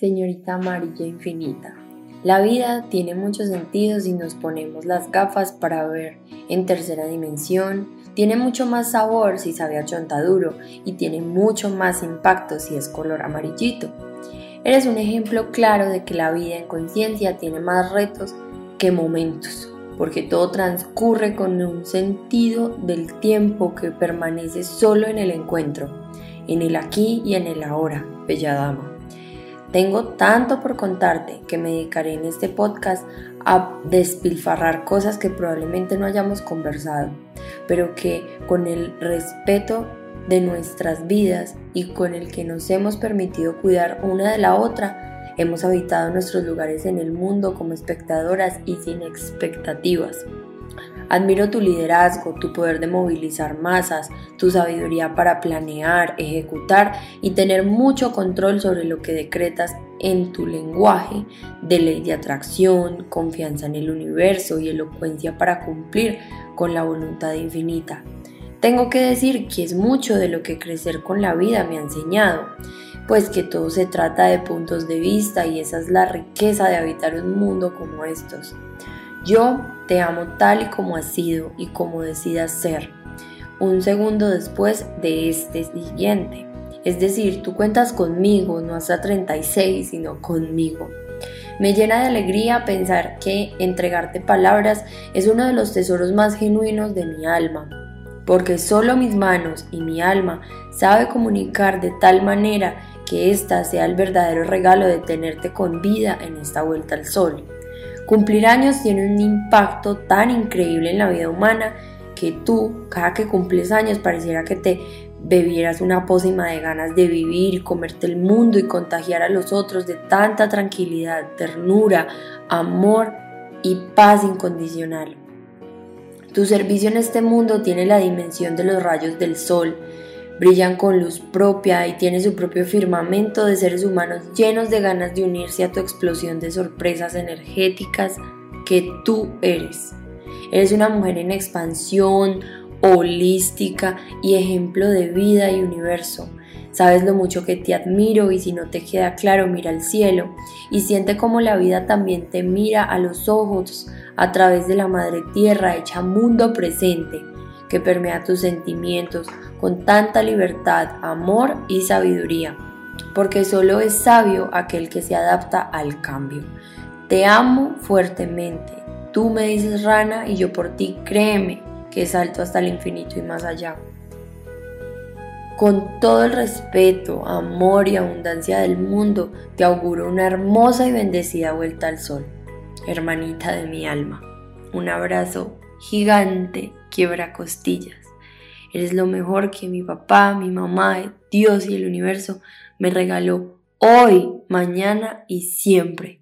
Señorita amarilla infinita. La vida tiene muchos sentidos y nos ponemos las gafas para ver en tercera dimensión. Tiene mucho más sabor si sabe a chontaduro y tiene mucho más impacto si es color amarillito. Eres un ejemplo claro de que la vida en conciencia tiene más retos que momentos, porque todo transcurre con un sentido del tiempo que permanece solo en el encuentro, en el aquí y en el ahora, bella dama. Tengo tanto por contarte que me dedicaré en este podcast a despilfarrar cosas que probablemente no hayamos conversado, pero que con el respeto de nuestras vidas y con el que nos hemos permitido cuidar una de la otra, hemos habitado nuestros lugares en el mundo como espectadoras y sin expectativas. Admiro tu liderazgo, tu poder de movilizar masas, tu sabiduría para planear, ejecutar y tener mucho control sobre lo que decretas en tu lenguaje de ley de atracción, confianza en el universo y elocuencia para cumplir con la voluntad infinita. Tengo que decir que es mucho de lo que crecer con la vida me ha enseñado, pues que todo se trata de puntos de vista y esa es la riqueza de habitar un mundo como estos. Yo te amo tal y como has sido y como decidas ser. Un segundo después de este siguiente. Es decir, tú cuentas conmigo, no hasta 36, sino conmigo. Me llena de alegría pensar que entregarte palabras es uno de los tesoros más genuinos de mi alma, porque solo mis manos y mi alma sabe comunicar de tal manera que ésta sea el verdadero regalo de tenerte con vida en esta vuelta al sol. Cumplir años tiene un impacto tan increíble en la vida humana que tú, cada que cumples años, pareciera que te bebieras una pócima de ganas de vivir, comerte el mundo y contagiar a los otros de tanta tranquilidad, ternura, amor y paz incondicional. Tu servicio en este mundo tiene la dimensión de los rayos del sol, brillan con luz propia y tiene su propio firmamento de seres humanos llenos de ganas de unirse a tu explosión de sorpresas energéticas que tú eres. Eres una mujer en expansión, holística y ejemplo de vida y universo. Sabes lo mucho que te admiro y si no te queda claro, mira al cielo y siente como la vida también te mira a los ojos a través de la madre tierra hecha mundo presente que permea tus sentimientos con tanta libertad, amor y sabiduría, porque solo es sabio aquel que se adapta al cambio. Te amo fuertemente. Tú me dices rana y yo por ti créeme que salto hasta el infinito y más allá. Con todo el respeto, amor y abundancia del mundo, te auguro una hermosa y bendecida vuelta al sol, hermanita de mi alma. Un abrazo gigante quiebra costillas. Eres lo mejor que mi papá, mi mamá, Dios y el universo me regaló hoy, mañana y siempre.